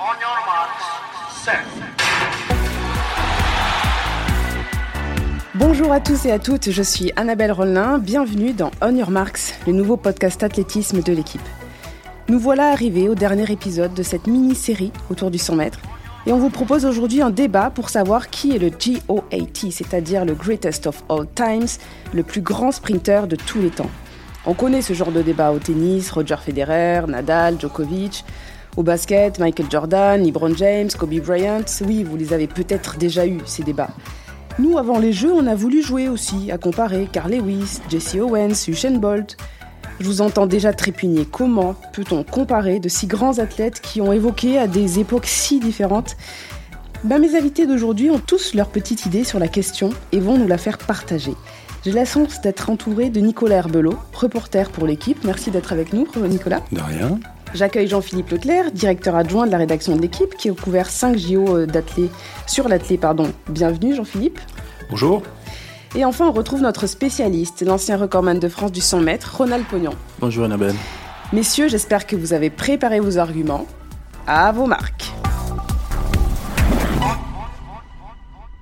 On your marks. Bonjour à tous et à toutes, je suis Annabelle Rollin, bienvenue dans On Your Marks, le nouveau podcast athlétisme de l'équipe. Nous voilà arrivés au dernier épisode de cette mini-série autour du 100 mètres et on vous propose aujourd'hui un débat pour savoir qui est le GOAT, c'est-à-dire le Greatest of All Times, le plus grand sprinter de tous les temps. On connaît ce genre de débat au tennis, Roger Federer, Nadal, Djokovic, au basket, Michael Jordan, LeBron James, Kobe Bryant. Oui, vous les avez peut-être déjà eus, ces débats. Nous, avant les jeux, on a voulu jouer aussi, à comparer Carl Lewis, Jesse Owens, Usain Bolt. Je vous entends déjà trépigner. Comment peut-on comparer de si grands athlètes qui ont évoqué à des époques si différentes? Ben, Mes invités d'aujourd'hui ont tous leur petite idée sur la question et vont nous la faire partager. J'ai la chance d'être entouré de Nicolas Herbelot, reporter pour l'équipe. Merci d'être avec nous, Nicolas. De rien. J'accueille Jean-Philippe Leclerc, directeur adjoint de la rédaction de l'équipe, qui a couvert 5 JO d'athlètes sur l'athlète. Pardon. Bienvenue, Jean-Philippe. Bonjour. Et enfin, on retrouve notre spécialiste, l'ancien recordman de France du 100 mètres, Ronald Pognon. Bonjour Annabelle. Messieurs, j'espère que vous avez préparé vos arguments. À vos marques.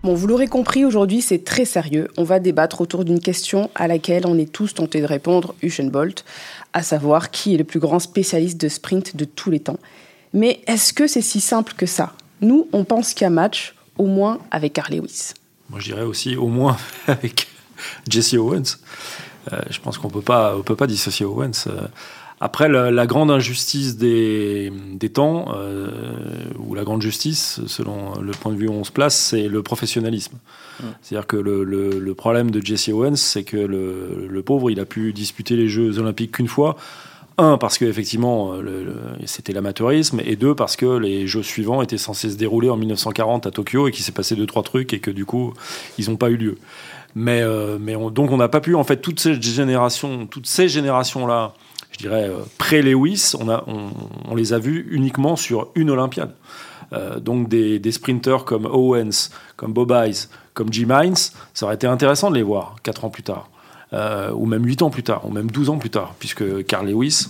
Bon, vous l'aurez compris, aujourd'hui c'est très sérieux. On va débattre autour d'une question à laquelle on est tous tentés de répondre, Usain Bolt, à savoir qui est le plus grand spécialiste de sprint de tous les temps. Mais est-ce que c'est si simple que ça? Nous, on pense qu'il y a match, au moins avec Carl Lewis. Moi, je dirais aussi au moins avec Jesse Owens. Euh, je pense qu'on peut pas, on peut pas dissocier Owens. Euh, après, la, la, grande injustice des, des temps, euh, ou la grande justice, selon le point de vue où on se place, c'est le professionnalisme. Mmh. C'est-à-dire que le, le, le, problème de Jesse Owens, c'est que le, le, pauvre, il a pu disputer les Jeux olympiques qu'une fois. Un, parce qu'effectivement, c'était l'amateurisme, et deux, parce que les Jeux suivants étaient censés se dérouler en 1940 à Tokyo et qu'il s'est passé deux, trois trucs et que du coup, ils n'ont pas eu lieu. Mais, euh, mais on, donc, on n'a pas pu, en fait, toutes ces générations, toutes ces générations-là, je dirais, euh, pré-Lewis, on, on, les a vus uniquement sur une Olympiade. Euh, donc des, des, sprinters comme Owens, comme Bob Eyes, comme Jim Hines, ça aurait été intéressant de les voir quatre ans plus tard. Euh, ou même 8 ans plus tard, ou même 12 ans plus tard, puisque Carl Lewis,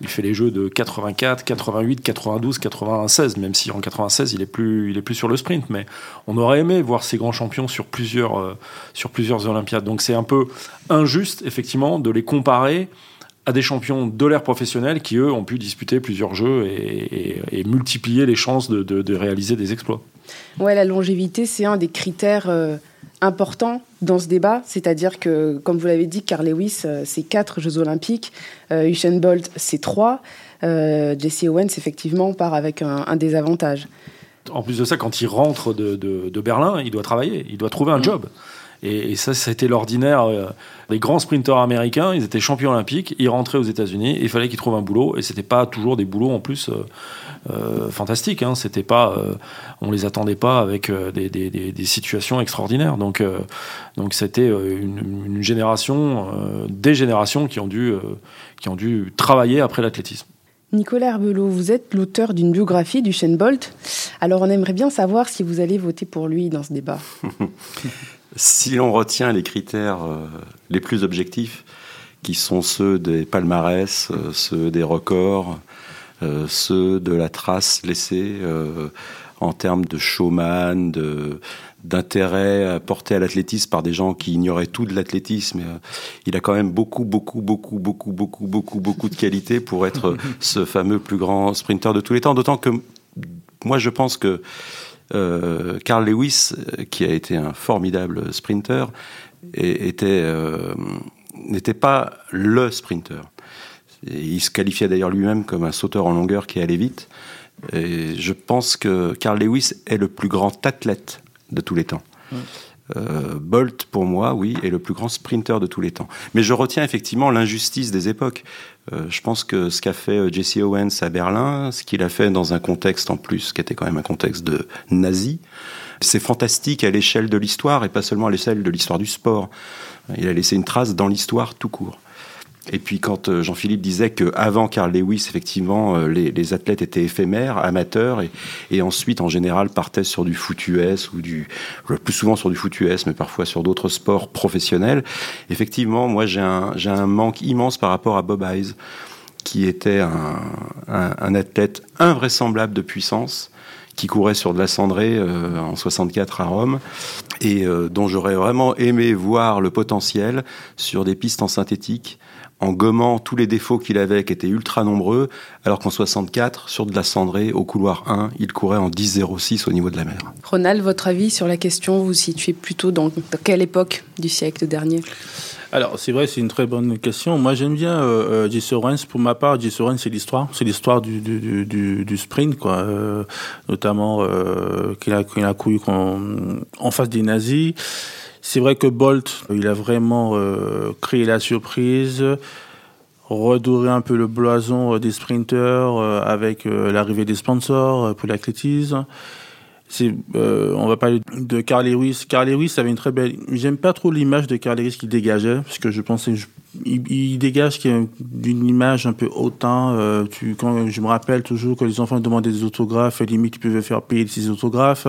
il fait les jeux de 84, 88, 92, 96, même si en 96 il est plus, il est plus sur le sprint, mais on aurait aimé voir ces grands champions sur plusieurs, euh, sur plusieurs Olympiades. Donc c'est un peu injuste, effectivement, de les comparer à des champions de l'ère professionnelle qui, eux, ont pu disputer plusieurs jeux et, et, et multiplier les chances de, de, de, réaliser des exploits. Ouais, la longévité, c'est un des critères euh, importants dans ce débat, c'est-à-dire que, comme vous l'avez dit, Carl Lewis, euh, c'est quatre Jeux Olympiques, euh, Usain Bolt, c'est trois, euh, Jesse Owens, effectivement, part avec un, un, désavantage. En plus de ça, quand il rentre de, de, de, Berlin, il doit travailler, il doit trouver un mmh. job. Et, ça, été l'ordinaire. Les grands sprinteurs américains, ils étaient champions olympiques, ils rentraient aux États-Unis, il fallait qu'ils trouvent un boulot, et c'était pas toujours des boulots en plus euh, euh, fantastiques. Hein. C'était pas, euh, on les attendait pas avec des, situations extraordinaires. Donc, donc c'était une, une, génération, des générations qui ont dû, qui ont dû travailler après l'athlétisme. Nicolas Herbelot, vous êtes l'auteur d'une biographie du Shane Bolt. Alors on aimerait bien savoir si vous allez voter pour lui dans ce débat. si l'on retient les critères euh, les plus objectifs, qui sont ceux des palmarès, euh, ceux des records, euh, ceux de la trace laissée en termes de showman, de d'intérêt porté à l'athlétisme par des gens qui ignoraient tout de l'athlétisme. Il a quand même beaucoup, beaucoup, beaucoup, beaucoup, beaucoup, beaucoup, beaucoup de qualités pour être ce fameux plus grand sprinter de tous les temps. D'autant que moi, je pense que euh, Carl Lewis, qui a été un formidable sprinter, était euh, n'était pas le sprinter. Et il se qualifiait d'ailleurs lui-même comme un sauteur en longueur qui allait vite. Et je pense que Carl Lewis est le plus grand athlète de tous les temps. Euh, Bolt, pour moi, oui, est le plus grand sprinter de tous les temps. Mais je retiens effectivement l'injustice des époques. Euh, je pense que ce qu'a fait euh, Jesse Owens à Berlin, ce qu'il a fait dans un contexte en plus, qui était quand même un contexte de nazi, c'est fantastique à l'échelle de l'histoire et pas seulement à l'échelle de l'histoire du sport. Il a laissé une trace dans l'histoire tout court. Et puis quand euh, Jean-Philippe disait qu'avant Carl Lewis, effectivement, euh, les, athlètes étaient éphémères, amateurs, et, ensuite, en général, partaient sur du foot US, ou du, le plus souvent sur du foot US, mais parfois sur d'autres sports professionnels. Effectivement, moi, j'ai un, manque immense par rapport à Bob Eyes qui était un, athlète invraisemblable de puissance qui courait sur de la cendrée euh, en 64 à Rome et euh, dont j'aurais vraiment aimé voir le potentiel sur des pistes en synthétique en gommant tous les défauts qu'il avait, qui étaient ultra nombreux, alors qu'en 64, sur de la cendrée, au couloir 1, il courait en 10,06 au niveau de la mer. Ronald, votre avis sur la question, vous situez plutôt dans quelle époque du siècle dernier? Alors, c'est vrai, c'est une très bonne question. Moi, j'aime bien euh, euh Jesse Owens. Pour ma part, Jesse Owens, c'est l'histoire. C'est l'histoire du, du, du, du, sprint, quoi. Euh, notamment euh, qu'il a, qu'il a couru en face des nazis. C'est vrai que Bolt, il a vraiment euh, créé la surprise, redoré un peu le blason des sprinteurs avec l'arrivée des sponsors pour l'athlétisme c'est euh, on va parler de Carl Lewis. Carl Lewis avait une très belle. J'aime pas trop l'image de Carl Lewis qu'il dégageait parce que je pensais il, dégage d'une image un peu hautain. Euh, tu, quand je me rappelle toujours que les enfants demandaient des autographes, limite ils pouvaient faire payer ses autographes,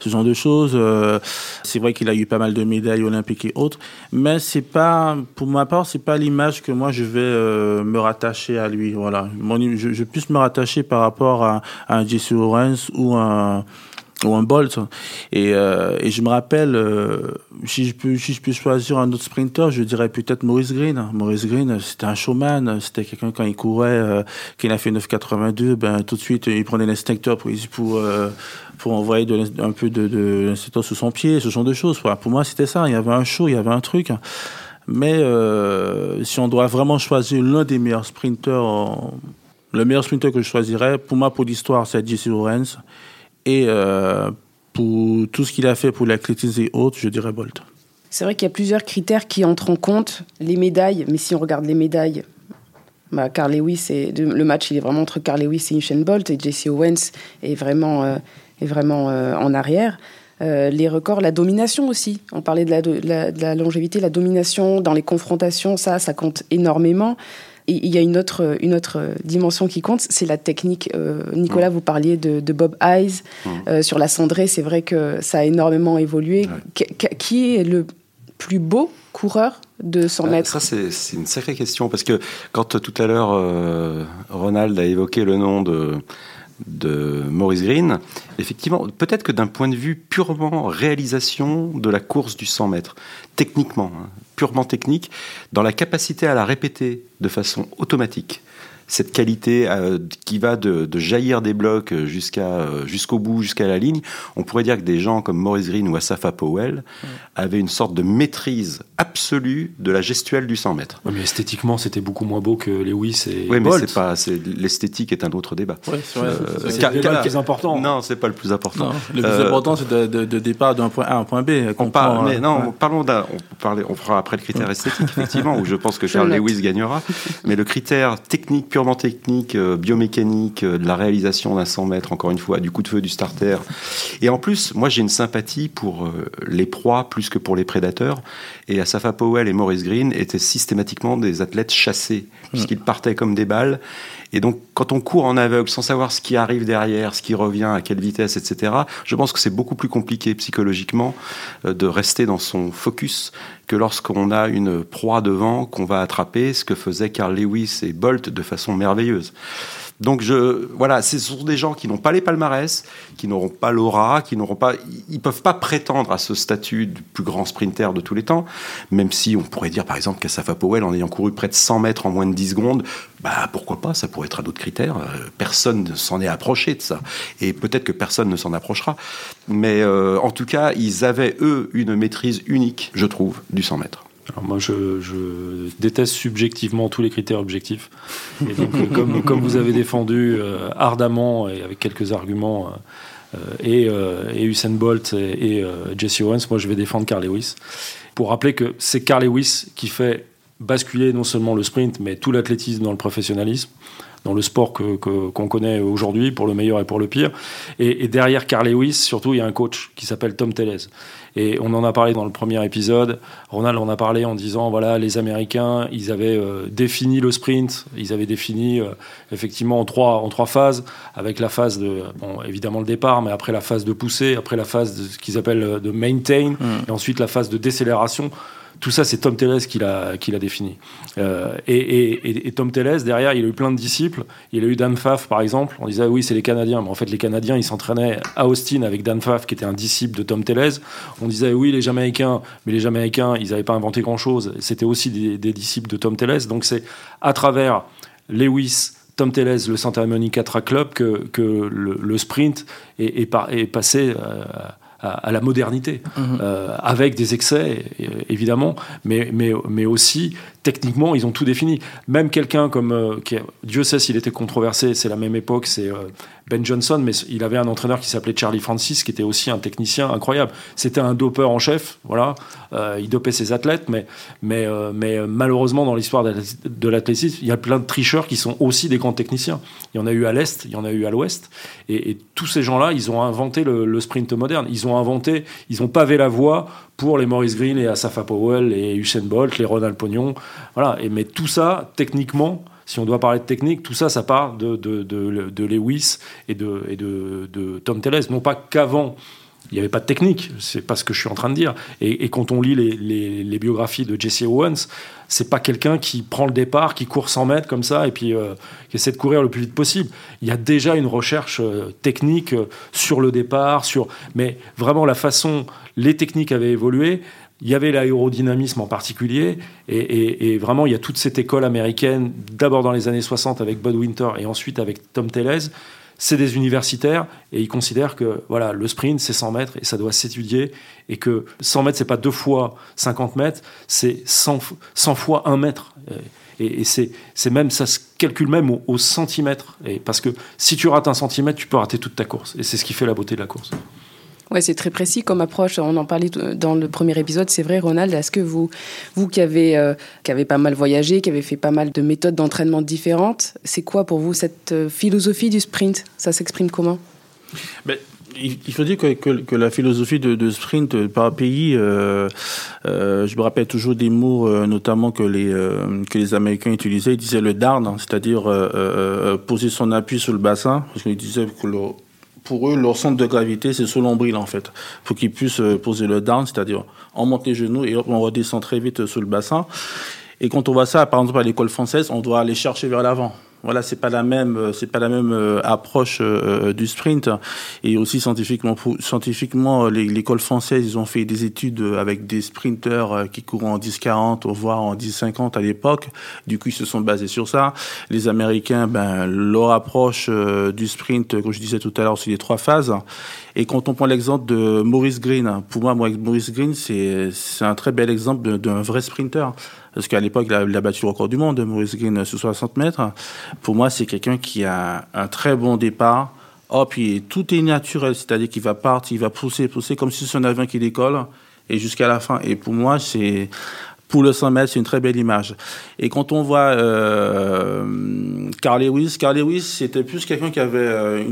ce genre de choses. Euh, c'est vrai qu'il a eu pas mal de médailles olympiques et autres, mais c'est pas, pour ma part, c'est pas l'image que moi je vais euh, me rattacher à lui. Voilà, je, je puisse me rattacher par rapport à, à un Jesse Owens ou un ou un Bolt. Et, euh, et je me rappelle, euh, si, je peux, si je peux choisir un autre sprinter, je dirais peut-être Maurice Green. Maurice Green, c'était un showman. C'était quelqu'un quand il courait, euh, qu'il a fait 9,82, ben tout de suite il prenait l'instincteur pour pour euh, pour envoyer un peu de, de l'instincteur sous son pied, ce genre de choses. Pour moi, c'était ça. Il y avait un show, il y avait un truc. Mais euh, si on doit vraiment choisir l'un des meilleurs sprinters, le meilleur sprinter que je choisirais, pour moi, pour l'histoire, c'est Jesse Lawrence. Et euh, pour tout ce qu'il a fait pour l'athlétisme et autres, je dirais Bolt. C'est vrai qu'il y a plusieurs critères qui entrent en compte. Les médailles, mais si on regarde les médailles, bah, et, le match, il est vraiment entre Carl Lewis et Usain Bolt, et Jesse Owens est vraiment, euh, est vraiment euh, en arrière. les records, la domination aussi. On parlait de la, de la, longévité, la domination dans les confrontations, ça, ça compte énormément il y a une autre, une autre dimension qui compte, c'est la technique. Euh, Nicolas, vous parliez de, Bob Eyes euh, sur la cendrée. C'est vrai que ça a énormément évolué. Qui est le plus beau coureur de 100 euh, mètres? Ça, c'est une sacrée question parce que quand tout à l'heure Ronald a évoqué le nom de, de Maurice Green, effectivement, peut-être que d'un point de vue purement réalisation de la course du 100 mètres, techniquement, hein, purement technique, dans la capacité à la répéter de façon automatique, cette qualité euh, qui va de, jaillir des blocs jusqu'à euh, jusqu'au bout, jusqu'à la ligne, on pourrait dire que des gens comme Maurice Green ou Asafa Powell avaient une sorte de maîtrise absolue de la gestuelle du 100 mètres. mais esthétiquement, c'était beaucoup moins beau que Lewis et Oui, mais c'est pas, l'esthétique est un autre débat. c'est euh, le plus important. Non, c'est pas le plus important. le plus important, c'est de, départ d'un point A à un point B. On parle, mais non, parlons d'un, on, on fera après le critère esthétique, effectivement, où je pense que Charles Lewis gagnera. Mais le critère technique purement technique, euh, biomécanique, euh, de la réalisation d'un 100 mètres, encore une fois, du coup de feu du starter. Et en plus, moi j'ai une sympathie pour euh, les proies plus que pour les prédateurs. Et Asafa Powell et Maurice Green étaient systématiquement des athlètes chassés, puisqu'ils partaient comme des balles. Et donc, quand on court en aveugle sans savoir ce qui arrive derrière, ce qui revient, à quelle vitesse, etc., je pense que c'est beaucoup plus compliqué psychologiquement de rester dans son focus que lorsqu'on a une proie devant qu'on va attraper, ce que faisaient Carl Lewis et Bolt de façon merveilleuse. Donc je, voilà, ce sont des gens qui n'ont pas les palmarès, qui n'auront pas l'aura, qui n'auront pas, ils peuvent pas prétendre à ce statut du plus grand sprinter de tous les temps, même si on pourrait dire par exemple qu'Assafa Powell, en ayant couru près de 100 mètres en moins de 10 secondes, bah pourquoi pas, ça pourrait être à d'autres critères. Euh, personne ne s'en est approché de ça, et peut-être que personne ne s'en approchera. Mais euh, en tout cas, ils avaient eux une maîtrise unique, je trouve, du 100 mètres. Alors moi, je, déteste subjectivement tous les critères objectifs. Et donc, euh, comme, comme, vous avez défendu euh, ardemment et avec quelques arguments, euh, et, et, Usain Bolt et, Jesse Owens, moi, je vais défendre Carl Lewis. Pour rappeler que c'est Carl Lewis qui fait basculer non seulement le sprint, mais tout l'athlétisme dans le professionnalisme dans le sport qu'on que, qu'on connaît aujourd'hui, pour le meilleur et pour le pire. Et, et, derrière Carl Lewis, surtout, il y a un coach qui s'appelle Tom Tellez. Et on en a parlé dans le premier épisode. Ronald en a parlé en disant voilà, les Américains, ils avaient euh, défini le sprint, ils avaient défini euh, effectivement en trois, en trois phases, avec la phase de, bon, évidemment le départ, mais après la phase de poussée, après la phase de ce qu'ils appellent euh, de maintain, mm. et ensuite la phase de décélération Tout ça, c'est Tom Tellez qui l'a défini. Euh, et, Tom Tellez, derrière, il a eu plein de disciples. Il a eu Dan Pfaff, par exemple. On disait, oui, c'est les Canadiens. Mais en fait, les Canadiens, ils s'entraînaient à Austin avec Dan Pfaff, qui était un disciple de Tom Tellez. On disait, oui, les Jamaïcains. Mais les Jamaïcains, ils n'avaient pas inventé grand-chose. C'était aussi des, disciples de Tom Tellez. Donc, c'est à travers Lewis, Tom Tellez, le Santa Monica Track Club, que, le, sprint est passé. Euh, à, la modernité, mhm. euh, avec des excès, évidemment, mais, mais, mais aussi techniquement, ils ont tout défini. Même quelqu'un comme, euh, Dieu sait s'il était controversé, c'est la même époque, c'est euh, Ben Johnson, mais il avait un entraîneur qui s'appelait Charlie Francis, qui était aussi un technicien incroyable. C'était un dopeur en chef, voilà. Euh, il dopait ses athlètes, mais, mais, mais malheureusement, dans l'histoire de l'athlétisme, il y a plein de tricheurs qui sont aussi des grands techniciens. Il y en a eu à l'Est, il y en a eu à l'Ouest. Et, tous ces gens-là, ils ont inventé le sprint moderne. Ils ont inventé, ils ont pavé la voie pour les Maurice Green, les Asafa Powell, les Usain Bolt, les Ronald Pognon. Voilà. Et, mais tout ça, techniquement, si on doit parler de technique, tout ça, ça part de, de, de, Lewis et de, et de, Tom Tellez. Non pas qu'avant, il n'y avait pas de technique, c'est pas ce que je suis en train de dire. Et, quand on lit les, biographies de Jesse Owens, c'est pas quelqu'un qui prend le départ, qui court 100 mètres comme ça et puis euh, qui essaie de courir le plus vite possible. Il y a déjà une recherche euh, technique euh, sur le départ, sur mais vraiment la façon, les techniques avaient évolué. Il y avait l'aérodynamisme en particulier, et, et, vraiment il y a toute cette école américaine, d'abord dans les années 60 avec Bud Winter et ensuite avec Tom Tellez, c'est des universitaires et ils considèrent que voilà le sprint c'est 100 mètres et ça doit s'étudier et que 100 mètres c'est pas deux fois 50 mètres c'est 100, 100 fois 1 mètre. Et, c'est, même ça se calcule même au, au centimètre. Et parce que si tu rates un centimètre tu peux rater toute ta course. Et c'est ce qui fait la beauté de la course. Ouais, c'est très précis comme approche. On en parlait dans le premier épisode. C'est vrai, Ronald. Est-ce que vous, vous qui avez, euh, qui pas mal voyagé, qui avez fait pas mal de méthodes d'entraînement différentes, c'est quoi pour vous cette euh, philosophie du sprint? Ça s'exprime comment? Mais il faut dire que, que, la philosophie de, sprint par pays, euh, euh, je me rappelle toujours des mots, euh, notamment que les que les Américains utilisaient. Ils disaient le darn, c'est-à-dire poser son appui sur le bassin, parce qu'ils disaient que le, pour eux, leur centre de gravité, c'est sous l'ombril, en fait. faut qu'ils puissent euh, poser le down, c'est-à-dire on monte les genoux et on redescend très vite sous le bassin. Et quand on voit ça, par exemple, à l'école française, on doit aller chercher vers l'avant. Voilà, c'est pas la même, euh, c'est pas la même euh, approche euh, du sprint. Et aussi scientifiquement, scientifiquement, l'école française, ils ont fait des études avec des sprinteurs qui courent en 10-40, voire en 10-50 à l'époque. Du coup, ils se sont basés sur ça. Les Américains, ben, leur approche du sprint, comme je disais tout à l'heure, c'est les trois phases. Et quand on prend l'exemple de Maurice Green, pour moi, Maurice Green, c'est un très bel exemple d'un vrai sprinter. Parce qu'à l'époque, il, a, battu le record du monde, Maurice Green, sur 60 mètres. Pour moi, c'est quelqu'un qui a un très bon départ. Oh, puis tout est naturel, c'est-à-dire qu'il va partir, il va pousser, pousser, comme si c'est un avion qui décolle, et jusqu'à la fin. Et pour moi, c'est pour le 100 mètres, c'est une très belle image. Et quand on voit euh, Carl Lewis, Carl Lewis, c'était plus quelqu'un qui avait euh,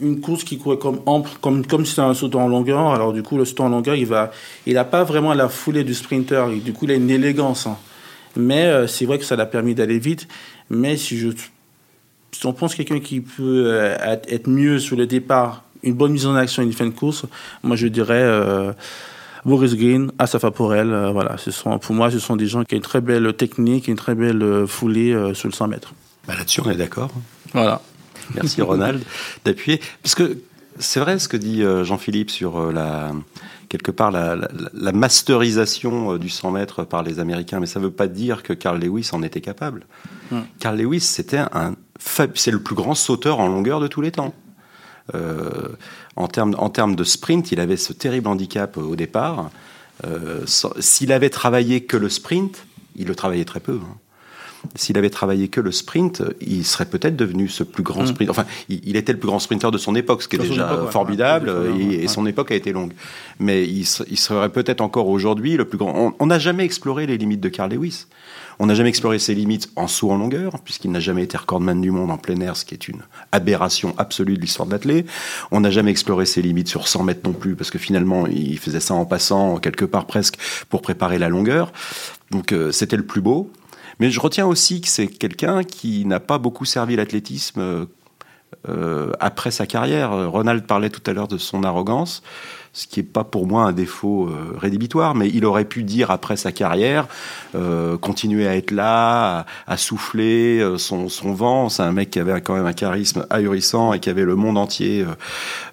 une, course qui courait comme comme comme si c'était un saut en longueur. Alors du coup, le saut en longueur, il va, il a pas vraiment la foulée du sprinter. Du coup, il a une élégance. Hein. Mais euh, c'est vrai que ça l'a permis d'aller vite. Mais si je, si on pense quelqu'un qui peut euh, être mieux sur le départ, une bonne mise en action, une fin de course, moi je dirais euh, Boris Green, Asafa Porel, euh, voilà, ce sont, pour moi, ce sont des gens qui ont une très belle technique, une très belle foulée euh, sur le 100 mètres. Bah, Là-dessus, on est d'accord. Voilà. Merci Ronald d'appuyer. Parce que c'est vrai ce que dit Jean-Philippe sur la, quelque part la, la, masterisation du 100 mètres par les Américains, mais ça ne veut pas dire que Carl Lewis en était capable. Hmm. Carl Lewis, c'était un, c'est le plus grand sauteur en longueur de tous les temps. Euh, en termes en termes de sprint, il avait ce terrible handicap au départ. Euh, s'il avait travaillé que le sprint, il le travaillait très peu. Hein. S'il avait travaillé que le sprint, il serait peut-être devenu ce plus grand mmh. sprint. Enfin, il, était le plus grand sprinter de son époque, ce qui est déjà formidable, et, son époque a été longue. Mais il, serait peut-être encore aujourd'hui le plus grand. On n'a jamais exploré les limites de Carl Lewis. On n'a jamais exploré ses limites en saut en longueur, puisqu'il n'a jamais été recordman du monde en plein air, ce qui est une aberration absolue de l'histoire de l'athlète. On n'a jamais exploré ses limites sur 100 mètres non plus, parce que finalement, il faisait ça en passant quelque part presque pour préparer la longueur. Donc euh, c'était le plus beau. Mais je retiens aussi que c'est quelqu'un qui n'a pas beaucoup servi l'athlétisme euh, après sa carrière. Ronald parlait tout à l'heure de son arrogance. Ce qui n'est pas pour moi un défaut euh, rédhibitoire, mais il aurait pu dire après sa carrière, euh, continuer à être là, à, souffler euh, son, son vent. C'est un mec qui avait quand même un charisme ahurissant et qui avait le monde entier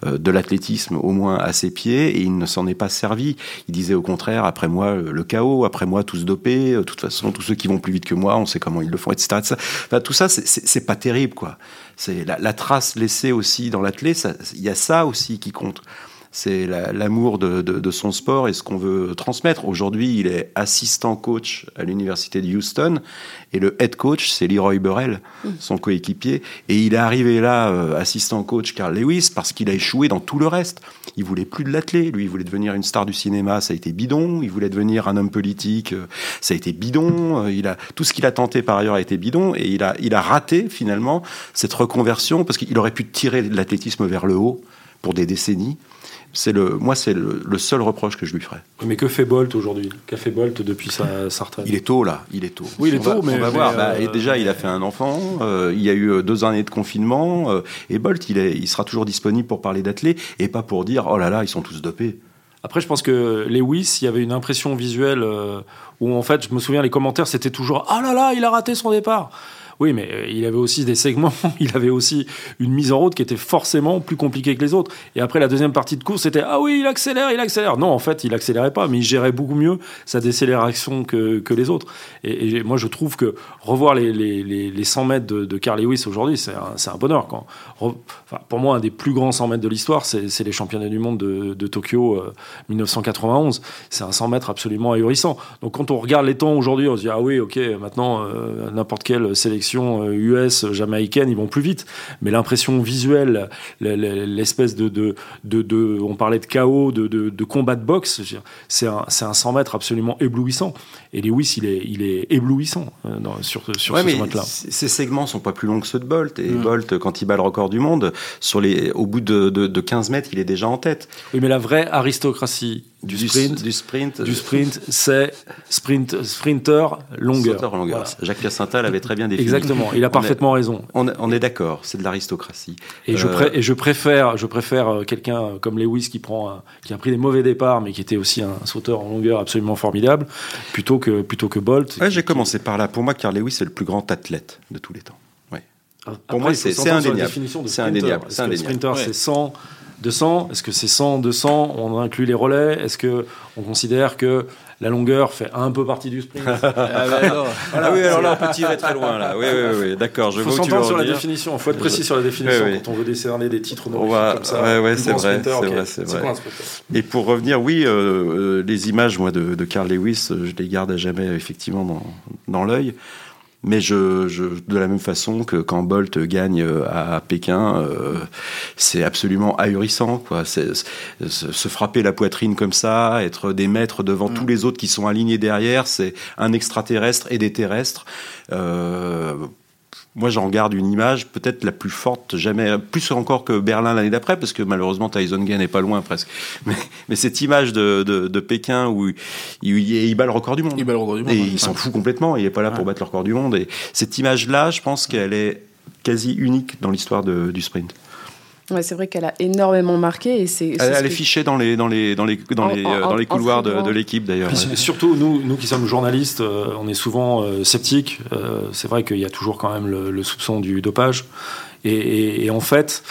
de l'athlétisme au moins à ses pieds, et il ne s'en est pas servi. Il disait au contraire, après moi le chaos, après moi tous dopés, de toute façon tous ceux qui vont plus vite que moi, on sait comment ils le font, etc. Enfin, tout ça, c'est pas terrible, quoi. C'est la, la, trace laissée aussi dans l'athlète, il y a ça aussi qui compte c'est l'amour de, son sport et ce qu'on veut transmettre. Aujourd'hui, il est assistant coach à l'université de Houston et le head coach, c'est Leroy Burrell, mm. son coéquipier. Et il est arrivé là, euh, assistant coach Carl Lewis, parce qu'il a échoué dans tout le reste. Il voulait plus de l'athlète. Lui, il voulait devenir une star du cinéma, ça a été bidon. Il voulait devenir un homme politique, euh, ça a été bidon. Euh, il a, tout ce qu'il a tenté par ailleurs a été bidon. Et il a, il a raté finalement cette reconversion parce qu'il aurait pu tirer l'athlétisme vers le haut pour des décennies. C'est le, moi, c'est le, seul reproche que je lui ferais. Mais que fait Bolt aujourd'hui? Qu'a fait Bolt depuis sa, sa, retraite? Il est tôt là, il est tôt. Oui, il est tôt, mais on va voir. Bah, euh, déjà, il a fait un enfant. Euh, il y a eu euh, deux années de confinement. et Bolt, il, est, il sera toujours disponible pour parler d'athlètes et pas pour dire oh là là, ils sont tous dopés. Après, je pense que Lewis, il y avait une impression visuelle où en fait, je me souviens, les commentaires, c'était toujours ah là là, il a raté son départ. Oui, mais euh, il avait aussi des segments, il avait aussi une mise en route qui était forcément plus compliquée que les autres. Et après, la deuxième partie de course, c'était Ah oui, il accélère, il accélère. Non, en fait, il accélérait pas, mais il gérait beaucoup mieux sa décélération que, que les autres. Et, moi, je trouve que revoir les, les, les, 100 mètres de, de Carl Lewis aujourd'hui, c'est un, un, bonheur. Pour moi, un des plus grands 100 mètres de l'histoire, c'est les championnats du monde de, de Tokyo 1991. Euh, c'est un 100 mètres absolument ahurissant. Donc, quand on regarde les temps aujourd'hui, on se dit Ah oui, ok, maintenant, euh, n'importe quelle sélection US, euh, jamaïcaine, ils vont plus vite. Mais l'impression visuelle, l'espèce de, de, de, On parlait de chaos, de, de, combat de boxe, c'est un, un 100 mètres absolument éblouissant. Et Lewis, il est, il est éblouissant euh, sur, sur ce 100 là Ces segments sont pas plus longs que ceux de Bolt. Et mm. Bolt, quand il bat le record du monde, sur les, au bout de, de 15 mètres, il est déjà en tête. Oui, mais la vraie aristocratie du, sprint, du sprint, du sprint, c'est sprint, sprinter longueur. longueur. Jacques Piacental l'avait très bien défini. Exactement, il a parfaitement raison. On, est d'accord, c'est de l'aristocratie. Et, je euh, et je préfère, je préfère euh, quelqu'un comme Lewis qui prend, qui a pris des mauvais départs, mais qui était aussi un sauteur en longueur absolument formidable, plutôt que plutôt que Bolt. Ouais, j'ai commencé par là. Pour moi, Carl Lewis est le plus grand athlète de tous les temps. Ouais. Pour moi, c'est indéniable. C'est indéniable. C'est Le sprinter, c'est 100 200 Est-ce que c'est 100, 200 On inclut les relais Est-ce que on considère que la longueur fait un peu partie du sprint? Ah, bah, ah, oui, alors là, on peut tirer très loin. Là. Oui, oui, oui, d'accord. Il faut s'entendre sur la définition. Il faut être précis sur la définition quand on veut décerner des titres va... comme ça. Ouais, c'est vrai, c'est vrai, c'est vrai. Et pour revenir, oui, euh, euh, les images, moi, de, de Carl Lewis, je les garde à jamais, effectivement, dans, dans l'œil. Mais je, je, de la même façon que quand Bolt gagne euh, à Pékin, euh, c'est absolument ahurissant. Quoi. Se frapper la poitrine comme ça, être des maîtres devant mm. tous les autres qui sont alignés derrière, c'est un extraterrestre et des terrestres. Euh, moi j'en garde une image peut-être la plus forte jamais, plus encore que Berlin l'année d'après, parce que malheureusement Tyson Gane n'est pas loin presque. Mais, mais cette image de, de, de, Pékin où il, il, bat le record du monde. Il bat le record du monde. Et il s'en fout complètement, il n'est pas là pour battre le record du monde. Et cette image-là, je pense qu'elle est quasi unique dans l'histoire du sprint. Ouais, c'est vrai qu'elle a énormément marqué et c'est. Elle, est fichée dans les dans les dans les dans les, dans les couloirs de, de l'équipe d'ailleurs. Surtout nous nous qui sommes journalistes, euh, on est souvent euh, sceptiques. Euh, c'est vrai qu'il y a toujours quand même le, soupçon du dopage et, et, en fait.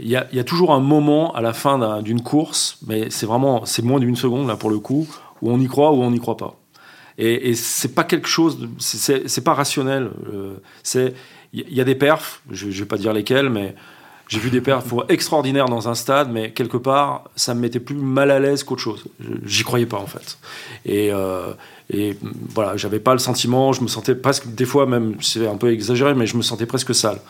Il y, a, il y, a, toujours un moment à la fin d'une course, mais c'est vraiment c'est moins d'une seconde là pour le coup où on y croit ou on n'y croit pas. Et, et c'est pas quelque chose, c'est pas rationnel. c'est il y a des perfs, je, je vais pas dire lesquels, mais j'ai vu des perfs extraordinaires dans un stade, mais quelque part, ça me mettait plus mal à l'aise qu'autre chose. J'y croyais pas, en fait. Et, euh, et voilà, j'avais pas le sentiment, je me sentais presque, des fois même, c'est un peu exagéré, mais je me sentais presque sale.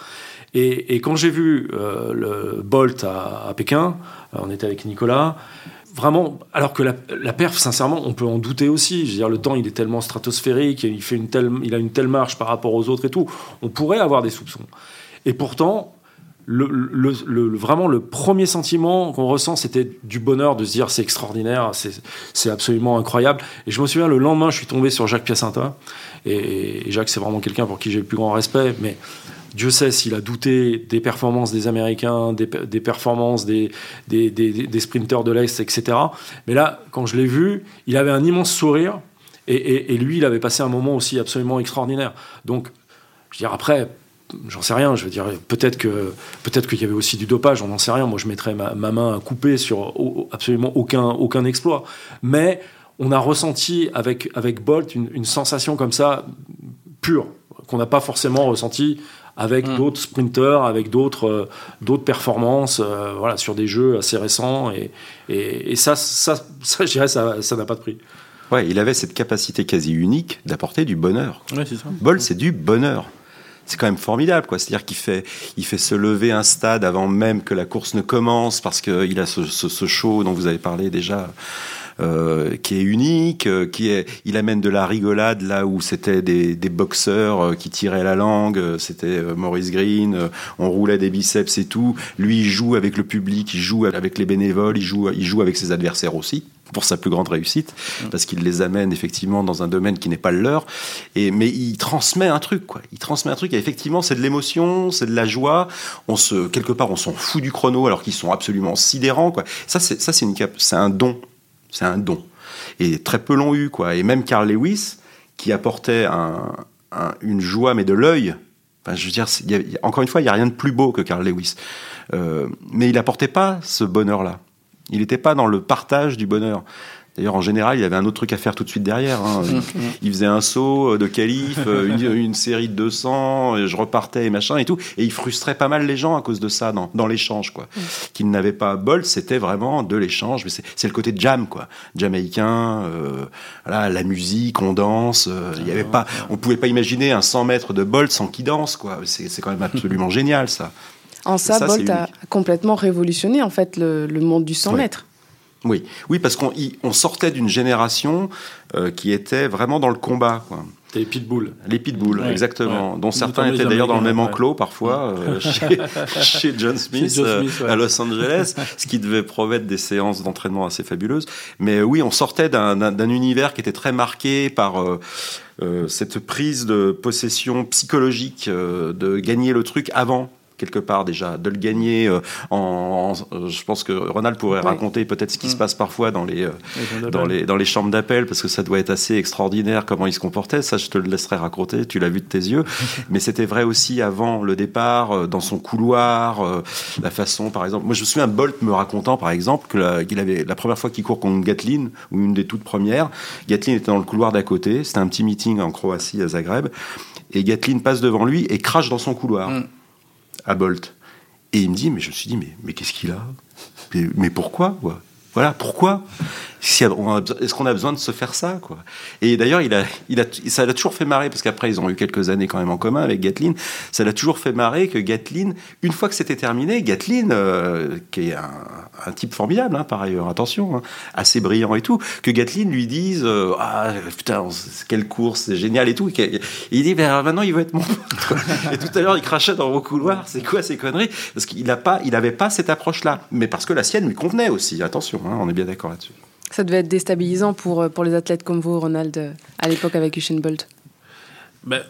Et, quand j'ai vu euh, le Bolt à, Pékin, euh, on était avec Nicolas, vraiment, alors que la, la, perf, sincèrement, on peut en douter aussi. Je veux dire, le temps, il est tellement stratosphérique, il, fait une telle, il a une telle marche par rapport aux autres et tout. On pourrait avoir des soupçons. Et pourtant, le, vraiment le premier sentiment qu'on ressent, c'était du bonheur de se dire c'est extraordinaire, c'est absolument incroyable. Et je me souviens, le lendemain, je suis tombé sur Jacques Piacentin. Et, Jacques, c'est vraiment quelqu'un pour qui j'ai le plus grand respect. Mais Dieu sait s'il a douté des performances des Américains, des, performances des, des, sprinteurs de l'Est, etc. Mais là, quand je l'ai vu, il avait un immense sourire. Et, et, lui, il avait passé un moment aussi absolument extraordinaire. Donc, je veux dire, après, j'en sais rien. Je veux dire, peut-être que peut-être qu'il y avait aussi du dopage. On n'en sait rien. Moi, je mettrais ma, ma main coupée sur absolument aucun aucun exploit. Mais on a ressenti avec avec Bolt une, une sensation comme ça pure qu'on n'a pas forcément ressenti avec mmh. d'autres sprinteurs, avec d'autres euh, d'autres performances, euh, voilà, sur des jeux assez récents. Et, et, et ça, ça, ça, je dirais, ça, ça n'a pas de prix. Ouais, il avait cette capacité quasi unique d'apporter du bonheur. Ouais, c'est ça. Bolt, c'est du bonheur c'est quand même formidable, quoi. C'est-à-dire qu'il fait, il fait se lever un stade avant même que la course ne commence parce qu'il a ce, show dont vous avez parlé déjà. Euh, qui est unique, euh, qui est, il amène de la rigolade là où c'était des, boxeurs euh, qui tiraient la langue, c'était Maurice Green, on roulait des biceps et tout. Lui, il joue avec le public, il joue avec les bénévoles, il joue, il joue avec ses adversaires aussi pour sa plus grande réussite, mmh. parce qu'il les amène effectivement dans un domaine qui n'est pas le leur. Et, mais il transmet un truc, quoi. Il transmet un truc, et effectivement, c'est de l'émotion, c'est de la joie. On se, quelque part, on s'en fout du chrono, alors qu'ils sont absolument sidérants, quoi. Ça, c'est, ça, c'est une c'est un don. C'est un don. Et très peu l'ont eu, quoi. Et même Carl Lewis, qui apportait un, un, une joie, mais de l'œil. Enfin, je veux dire, y a, encore une fois, il n'y a rien de plus beau que Carl Lewis. Euh, mais il apportait pas ce bonheur-là. Il n'était pas dans le partage du bonheur. D'ailleurs, en général, il y avait un autre truc à faire tout de suite derrière. Hein. Il, faisait un saut de calife, une, une, série de 200, et je repartais et machin et tout. Et il frustrait pas mal les gens à cause de ça dans, dans l'échange, quoi. Qu'il n'avait pas bol, c'était vraiment de l'échange. Mais c'est le côté jam, quoi. Jamaïcain, euh, voilà, la musique, on danse. Euh, il y avait pas, on pouvait pas imaginer un 100 mètres de Bolt sans qu'il danse, quoi. C'est quand même absolument génial, ça. En ça, ça Bolt a complètement révolutionné, en fait, le, le monde du 100 ouais. mètres. Oui, oui, parce qu'on on sortait d'une génération euh, qui était vraiment dans le combat. Quoi. Les pitbulls. Les pitbulls, ouais, exactement. Ouais. Dont certains étaient d'ailleurs dans le même enclos ouais. parfois euh, chez, chez, John Smith, chez John Smith euh, à Los Angeles, ce qui devait promettre des séances d'entraînement assez fabuleuses. Mais oui, on sortait d'un univers qui était très marqué par euh, cette prise de possession psychologique de gagner le truc avant quelque part déjà, de le gagner euh, en, en, je pense que Ronald pourrait oui. raconter peut-être ce qui mmh. se passe parfois dans les, euh, dans les, dans les chambres d'appel, parce que ça doit être assez extraordinaire comment il se comportait, ça je te le laisserai raconter, tu l'as vu de tes yeux, mais c'était vrai aussi avant le départ, euh, dans son couloir, la façon par exemple, moi je me souviens Bolt me racontant par exemple qu'il avait la première fois qu'il court contre Gatlin, ou une des toutes premières, Gatlin était dans le couloir d'à côté, c'était un petit meeting en Croatie à Zagreb, et Gatlin passe devant lui et crache dans son couloir. Mmh à Bolt. Et il me dit, mais je me suis dit, mais, mais qu'est-ce qu'il a? Mais, pourquoi? Quoi Voilà, pourquoi? Est-ce qu'on a besoin de se faire ça quoi? Et d'ailleurs, ça l'a toujours fait marrer, parce qu'après, ils ont eu quelques années quand même en commun avec Gatlin. Ça l'a toujours fait marrer que Gatlin, une fois que c'était terminé, Gatlin, euh, qui est un, type formidable, hein, par ailleurs, attention, hein, assez brillant et tout, que Gatlin lui dise euh, Ah putain, quelle course, c'est génial et tout. Il dit ben, Maintenant, il veut être mon pote. et tout à l'heure, il crachait dans vos couloirs C'est quoi ces conneries? Parce qu'il n'avait pas, cette approche-là. Mais parce que la sienne lui convenait aussi. Attention, hein, on est bien d'accord là-dessus. Ça devait être déstabilisant pour, pour les athlètes comme vous, Ronald, à l'époque avec Usain Bolt. Ben,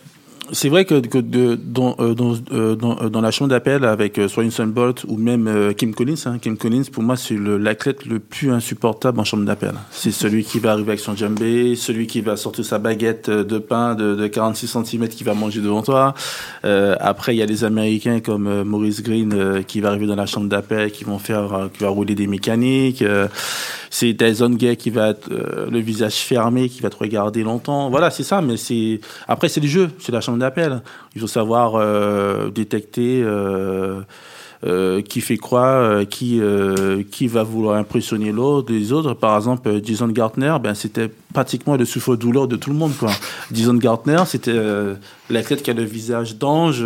c'est vrai que, que de, dans, euh, dans, euh, dans, dans, la chambre d'appel avec euh, Usain Bolt ou même euh, Kim Collins, hein, Kim Collins, pour moi, c'est l'athlète le, le, plus insupportable en chambre d'appel. C'est celui qui va arriver avec son djembé, celui qui va sortir sa baguette de pain de, de 46 cm qui va manger devant toi. Euh, après, il y a des Américains comme euh, Maurice Green qui va arriver dans la chambre d'appel, qui vont faire, qui va rouler des mécaniques. c'est Tyson Gay qui va être le visage fermé, qui va te regarder longtemps. Voilà, c'est ça. Mais c'est après, c'est le jeu, c'est la chambre d'appel. Il faut savoir euh, détecter euh, euh, qui fait quoi, euh, qui, qui va vouloir impressionner l'autre, les autres. Par exemple, Jason Gartner, ben, c'était pratiquement le souffre-douleur de tout le monde. Quoi. Jason Gartner, c'était l'athlète qui a le visage d'ange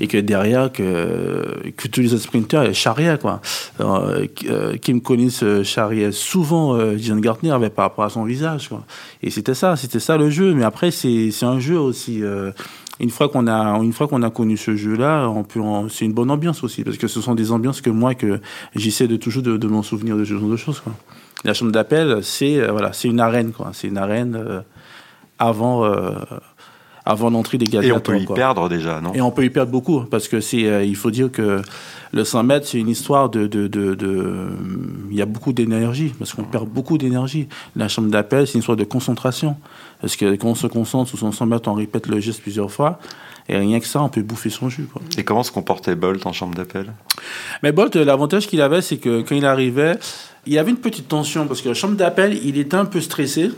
et que derrière, que, que tous les autres sprinteurs charriaient. Quoi. Kim Collins charriait souvent Jason Gartner avec, par rapport à son visage. Quoi. Et c'était ça, c'était ça le jeu. Mais après, c'est un jeu aussi une fois qu'on a une fois qu'on a connu ce jeu là on peut c'est une bonne ambiance aussi parce que ce sont des ambiances que moi que j'essaie de toujours de, de m'en souvenir de ce genre de choses quoi. la chambre d'appel c'est euh, voilà c'est une arène quoi c'est une arène euh, avant euh, avant l'entrée des Et on peut y quoi. perdre déjà, non? Et on peut y perdre beaucoup parce que c'est, il faut dire que le 100 mètres, c'est une histoire de, de, de, de- il y a beaucoup d'énergie parce qu'on perd beaucoup d'énergie. La chambre d'appel, c'est une histoire de concentration parce que quand on se concentre sur son 100 mètres, on répète le geste plusieurs fois et rien que ça, on peut bouffer son jus. Quoi. Et comment se comportait Bolt en chambre d'appel? Mais Bolt, euh, l'avantage qu'il avait, c'est que quand il arrivait, il y avait une petite tension parce que la chambre d'appel, il était un peu stressé,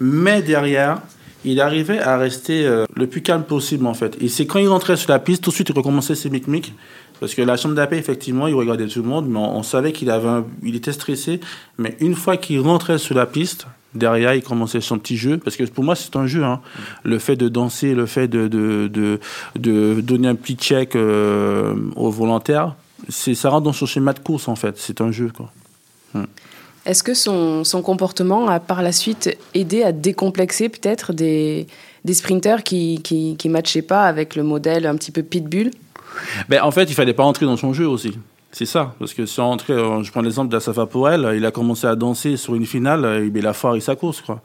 mais derrière, il arrivait à rester euh, le plus calme possible en fait. Et c'est quand il rentrait sur la piste, tout de suite il recommençait ses micmics. Parce que la chambre d'appel, effectivement, il regardait tout le monde, mais on, on savait qu'il avait, un- il était stressé. Mais une fois qu'il rentrait sur la piste, derrière, il commençait son petit jeu. Parce que pour moi, c'est un jeu. Hein. Le fait de danser, le fait de, de, de, de donner un petit check euh, aux volontaires, c'est, ça rentre dans son schéma de course, en fait. C'est un jeu, quoi. Est-ce que son, son comportement a par la suite aidé à décomplexer peut-être des, des sprinters qui, qui qui matchaient pas avec le modèle un petit peu pitbull? Ben, en fait, il fallait pas entrer dans son jeu aussi. C'est ça. Parce que si on entrait, euh, je prends l'exemple d'Asafa Powell, il a commencé à danser sur une finale, euh, il a foiré sa course, quoi.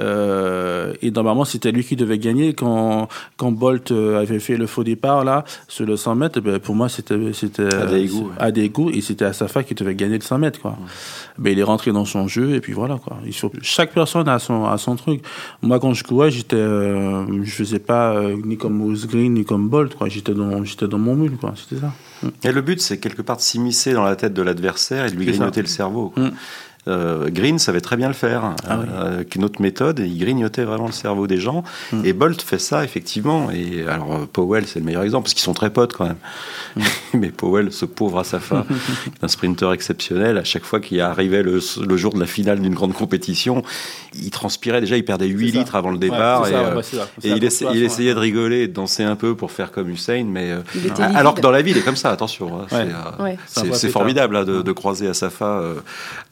Euh, et normalement, c'était lui qui devait gagner. Quand, quand Bolt avait fait le faux départ, là, sur le 100 mètres, ben, pour moi, c'était, c'était, À à Daegu, et c'était Asafa qui devait gagner le 100 mètres, quoi. Ben, il est rentré dans son jeu, et puis voilà, quoi. Il faut, chaque personne a son, a son truc. Moi, quand je courais, j'étais, euh, je faisais pas euh, ni comme Moose Green, ni comme Bolt, quoi. J'étais dans, j'étais dans mon mule, quoi. C'était ça. Et le but, c'est quelque part de s'immiscer dans la tête de l'adversaire et de lui ça. grignoter le cerveau. quoi. Euh, Green savait très bien le faire. Ah oui. Euh, une autre méthode, il grignotait vraiment le cerveau des gens. Mm. Et Bolt fait ça, effectivement. Et alors, euh, Powell, c'est le meilleur exemple, parce qu'ils sont très potes quand même. Mm. Mais Powell, ce pauvre Asafa, un sprinter exceptionnel, à chaque fois qu'il arrivait le, le jour de la finale d'une grande compétition, il transpirait déjà, il perdait 8 C'est ça. litres avant le Ouais, départ. c'est et ça, euh, ouais, ça. Et il, essa- il concentration, essayait ouais. de rigoler et de danser un peu pour faire comme Hussein, mais alors que dans la vie, il est comme ça, attention. hein, c'est, Ouais. Ouais. Formidable hein, de, de croiser Asafa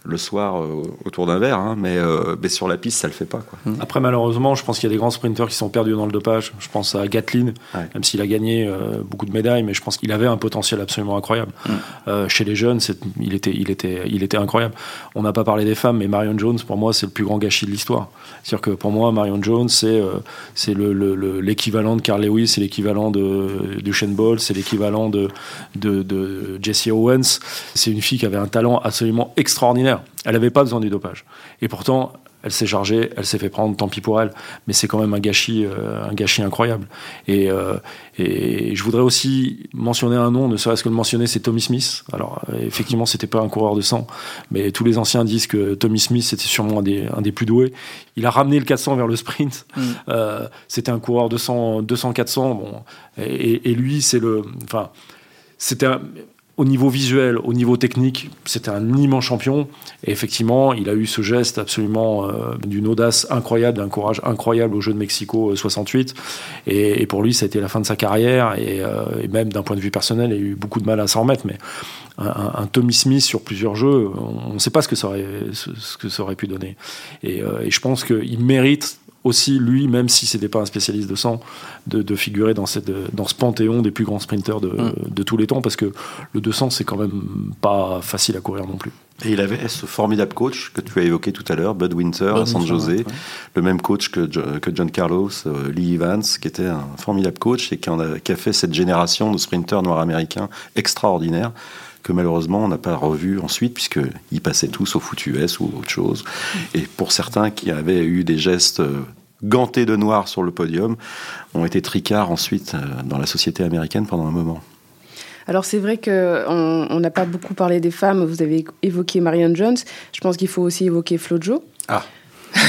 le soir euh, autour d'un verre, hein, mais, euh, mais sur la piste, ça le fait pas. Quoi. Après, malheureusement, je pense qu'il y a des grands sprinteurs qui sont perdus dans le dopage. Je pense à Gatlin, Ouais. même s'il a gagné euh, beaucoup de médailles, mais je pense qu'il avait un potentiel absolument incroyable. Mm. Euh, chez les jeunes, il était, il, était, il était incroyable. On n'a pas parlé des femmes, mais Marion Jones, pour moi, c'est le plus grand gâchis de l'histoire. C'est-à-dire que pour moi, Marion Jones, c'est c'est le- le- le- l'équivalent de Carl Lewis, c'est l'équivalent de, de Shane Ball, c'est l'équivalent de, de, de Jesse Owens. C'est une fille qui avait un talent absolument extraordinaire. Elle n'avait pas besoin du dopage. Et pourtant, elle s'est chargée, elle s'est fait prendre, tant pis pour elle. Mais c'est quand même un gâchis, euh, un gâchis incroyable. Et, euh, et je voudrais aussi mentionner un nom, ne serait-ce que le mentionner, c'est Tommy Smith. Alors, euh, effectivement, c'était pas un coureur de sang, mais tous les anciens disent que Tommy Smith, c'était sûrement un des, un des plus doués. Il a ramené le 400 vers le sprint. Mm. Euh, c'était un coureur de 100, 200-400. Bon, et, et lui, c'est le. Enfin, c'était au niveau visuel, au niveau technique, c'était un immense champion. Et effectivement, il a eu ce geste absolument euh, d'une audace incroyable, d'un courage incroyable au Jeux de Mexico euh, 68. Et, et pour lui, ça a été la fin de sa carrière. Et, euh, et même d'un point de vue personnel, il a eu beaucoup de mal à s'en remettre. Mais un, Tommy Smith sur plusieurs jeux, on ne sait pas ce que ça aurait, pu donner. Euh, et je pense qu'il mérite aussi, lui, même si c'était pas un spécialiste de sang, de, de figurer dans, cette, dans ce panthéon des plus grands sprinteurs de, Mm. de tous les temps, parce que le 200, c'est quand même pas facile à courir non plus. Et il avait ce formidable coach que tu as évoqué tout à l'heure, Bud Winter à San José, ouais. le même coach que, Jo- que John Carlos, euh, Lee Evans, qui était un formidable coach et qui, en a, qui a fait cette génération de sprinteurs noirs américains extraordinaires que malheureusement on n'a pas revu ensuite puisqu'ils passaient tous au foot US ou autre chose. Et pour certains qui avaient eu des gestes euh, gantés de noir sur le podium, ont été tricards ensuite euh, dans la société américaine pendant un moment. Alors c'est vrai que on on n'a pas beaucoup parlé des femmes. Vous avez évoqué Marion Jones. Je pense qu'il faut aussi évoquer Flojo. Ah.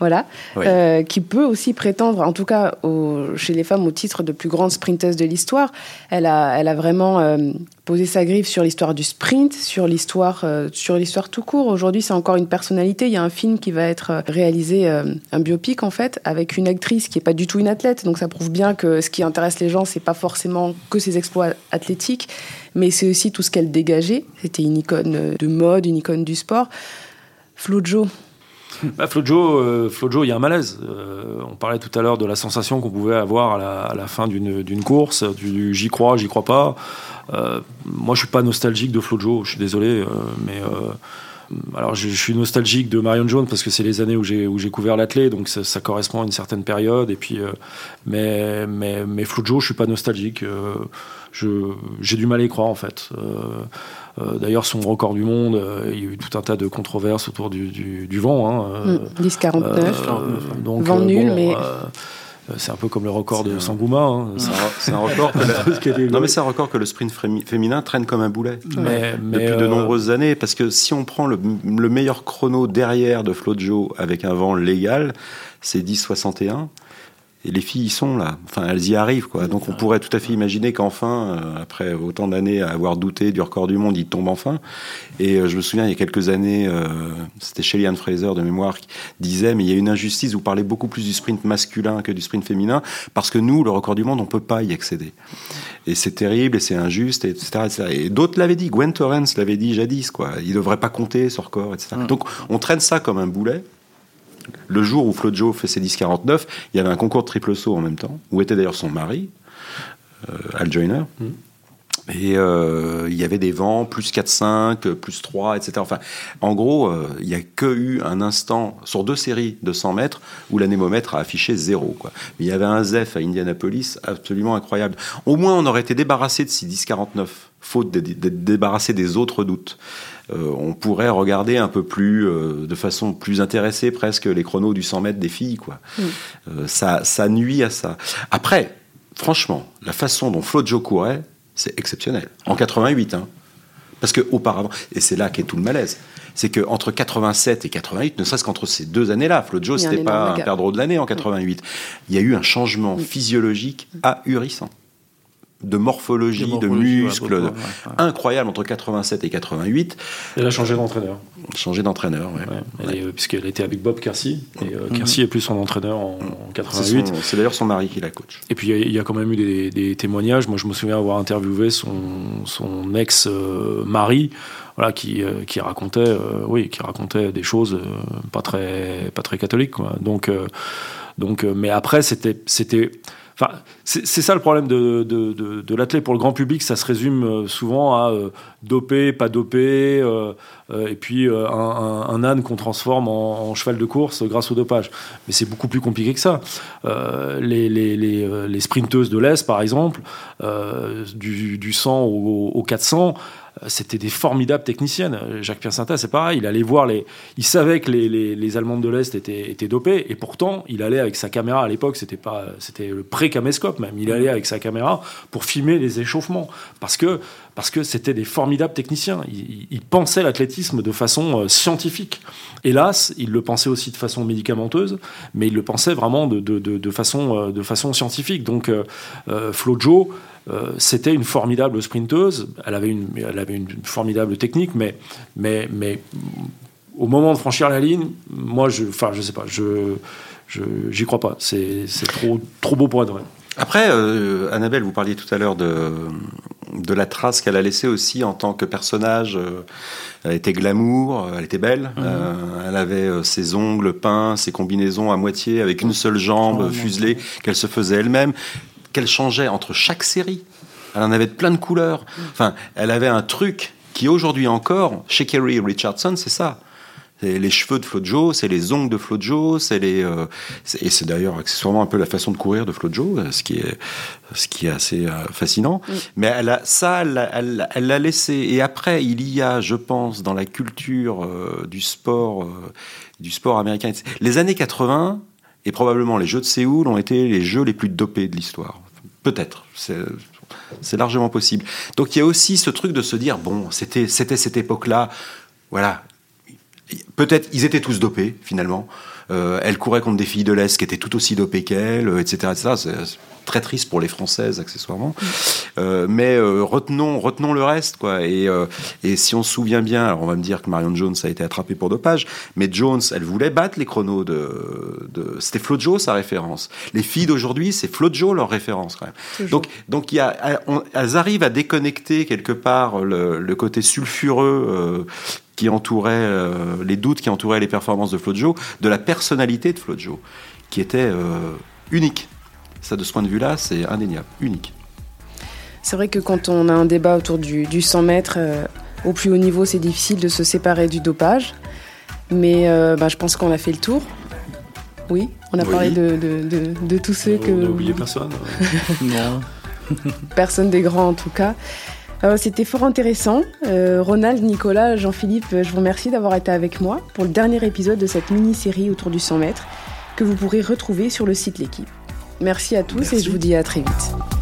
voilà, Oui. Euh, qui peut aussi prétendre, en tout cas au- chez les femmes, au titre de plus grande sprinteuse de l'histoire. Elle a, elle a vraiment euh, posé sa griffe sur l'histoire du sprint, sur l'histoire, euh, sur l'histoire tout court. Aujourd'hui, c'est encore une personnalité. Il y a un film qui va être euh, réalisé, euh, un biopic en fait, avec une actrice qui est pas du tout une athlète. Donc ça prouve bien que ce qui intéresse les gens, c'est pas forcément que ses exploits athlétiques, mais c'est aussi tout ce qu'elle dégageait. C'était une icône euh, de mode, une icône du sport. Flojo, Bah, Flojo, euh, Flojo, il y a un malaise. Euh, on parlait tout à l'heure de la sensation qu'on pouvait avoir à la, fin d'une course, du, j'y crois, j'y crois pas. Euh, moi, je suis pas nostalgique de Flojo, je suis désolé, mais alors je, suis nostalgique de Marion Jones parce que c'est les années où j'ai où j'ai couvert l'athlé, donc ça, correspond à une certaine période. Et puis, mais mais mais Flo Jo, je suis pas nostalgique. J'ai du mal à y croire en fait. Euh, euh, D'ailleurs, son record du monde, euh, il y a eu tout un tas de controverses autour du, du, du vent. Hein, euh, Mm, 10-49. euh, donc, Vent euh, nul, bon, mais- c'est un peu comme le record de Sangouma. hein. C'est un, record. que la- Non, mais c'est un record que le sprint féminin traîne comme un boulet. mais, mais, depuis de nombreuses années, parce que si on prend le, le meilleur chrono derrière de Flojo avec un vent légal, c'est 10,61. Et les filles y sont là, enfin elles y arrivent quoi. Donc on pourrait tout à fait imaginer qu'enfin, euh, après autant d'années à avoir douté du record du monde, il tombe enfin. Et euh, je me souviens il y a quelques années, euh, c'était Shelly Ann Fraser de mémoire qui disait mais il y a une injustice. Vous parlez beaucoup plus du sprint masculin que du sprint féminin parce que nous, le record du monde, on peut pas y accéder. Et c'est terrible et c'est injuste, et etc. etc. Et d'autres l'avaient dit. Gwen Torrens l'avait dit jadis quoi. Il devrait pas compter ce record, etc. Donc on traîne ça comme un boulet. Le jour où Flojo fait ses 10-49, il y avait un concours de triple saut en même temps, où était d'ailleurs son mari, euh, Al Joyner. Et euh, il y avait des vents, plus 4-5, euh, plus 3, etc. Enfin, en gros, euh, il n'y a que eu un instant sur deux séries de 100 mètres où l'anémomètre a affiché zéro. Quoi. Mais il y avait un ZEF à Indianapolis absolument incroyable. Au moins, on aurait été débarrassé de ces 10-49, faute d'être débarrassé des autres doutes. Euh, on pourrait regarder un peu plus, euh, de façon plus intéressée presque, les chronos du 100 mètres des filles. Quoi. Euh, ça, ça nuit à ça. Après, franchement, la façon dont Flojo courait, c'est exceptionnel. En 88, hein. Parce que auparavant, et c'est là qu'est tout le malaise, c'est que entre 87 et 88, ne serait-ce qu'entre ces deux années-là, un Mm. c'était pas un perdreau de l'année en 88. Il y a eu un changement physiologique ahurissant. De morphologie, De morphologie, muscles, ouais, ouais. incroyable entre 87 et 88. Elle a changé d'entraîneur. Changer d'entraîneur, est- euh, puisqu'elle était avec Bob Kersey. Et euh, Mhm. Kersey est plus son entraîneur en, en C'est 88. son- C'est d'ailleurs son mari qui la coach. Et puis il y a- il y, a quand même eu des, des témoignages. Moi, je me souviens avoir interviewé son, son ex-mari, voilà, qui, euh, qui racontait, euh, oui, qui racontait des choses euh, pas très, pas très catholiques. Quoi. Donc, euh, donc, euh, mais après, c'était, c'était. C'est ça le problème de, de, l'athlète pour le grand public. Ça se résume euh, souvent à euh, dopé, pas dopé, euh, euh, et puis un, âne qu'on transforme en, cheval de course grâce au dopage. Mais c'est beaucoup plus compliqué que ça. Les, sprinteuses de l'Est, par exemple, du, du 100 au, au 400, euh, c'était des formidables techniciennes. Euh, Jacques Pierre Sinta, c'est pareil. Il allait voir les. Il savait que les, les, les Allemandes de l'Est étaient, étaient dopées, et pourtant, il allait avec sa caméra. À l'époque, c'était pas, c'était le pré-caméscope même. Il allait avec sa caméra pour filmer les échauffements, parce que parce que c'était des formidables techniciens. Ils, ils- pensaient l'athlétisme de façon euh, scientifique. Hélas, ils le pensaient aussi de façon médicamenteuse, mais ils le pensaient vraiment de, de, de, façon, euh, de façon scientifique. Donc, euh, euh, Flojo, euh, c'était une formidable sprinteuse. Elle avait une, elle avait une formidable technique, mais, mais, mais au moment de franchir la ligne, moi, je, enfin, je sais pas, je, je, j'y crois pas. C'est, c'est trop, trop beau pour être vrai. Après, euh, Annabelle, vous parliez tout à l'heure de, de la trace qu'elle a laissée aussi en tant que personnage. Euh, Elle était glamour, elle était belle. Euh, elle avait ses ongles peints, ses combinaisons à moitié, avec une seule jambe Oh, fuselée qu'elle se faisait elle-même, qu'elle changeait entre chaque série. Elle en avait plein de couleurs. Enfin, elle avait un truc qui aujourd'hui encore, chez Kerry Richardson, c'est ça. C'est les cheveux de Flojo, c'est les ongles de Flojo, c'est les euh, c'est- et c'est d'ailleurs accessoirement un peu la façon de courir de Flojo, euh, ce qui est ce qui est assez euh, fascinant. Mais elle a ça, elle l'a- elle l'a- elle l'a laissé. Et après, il y a, je pense, dans la culture euh, du sport, du sport américain, les années 80 et probablement les Jeux de Séoul ont été les jeux les plus dopés de l'histoire. Peut-être. C'est largement possible. Donc il y a aussi ce truc de se dire bon, c'était cette époque-là, voilà. Peut-être ils étaient tous dopés finalement. Euh, elle courait contre des filles de l'Est qui étaient tout aussi dopées qu'elle, euh, etc. etc. C'est c'est très triste pour les Françaises accessoirement. Euh, mais euh, retenons, retenons le reste, quoi. Et, euh, et si on se souvient bien, alors on va me dire que Marion Jones a été attrapée pour dopage, mais Jones, elle voulait battre les chronos de. de C'était Flojo sa référence. Les filles d'aujourd'hui, c'est Flojo leur référence quand même. Toujours. Donc, donc y a, on- elles arrivent à déconnecter quelque part le, le côté sulfureux. qui entourait euh, les doutes qui entouraient les performances de Flojo, de la personnalité de Flojo, qui était euh, unique. Ça, de ce point de vue-là, c'est indéniable, unique. C'est vrai que quand on a un débat autour du, du 100 mètres, euh, Au plus haut niveau, c'est difficile de se séparer du dopage. Mais euh, bah, je pense qu'on a fait le tour. Oui, on a Oui. parlé de, de- de- de tous ceux que. On n'a oublié personne. Non. Personne des grands en tout cas. Euh, C'était fort intéressant. Euh, Ronald, Nicolas, Jean-Philippe, je vous remercie d'avoir été avec moi pour le dernier épisode de cette mini-série autour du 100 mètres que vous pourrez retrouver sur le site L'équipe. Merci à tous et je vous dis à très vite.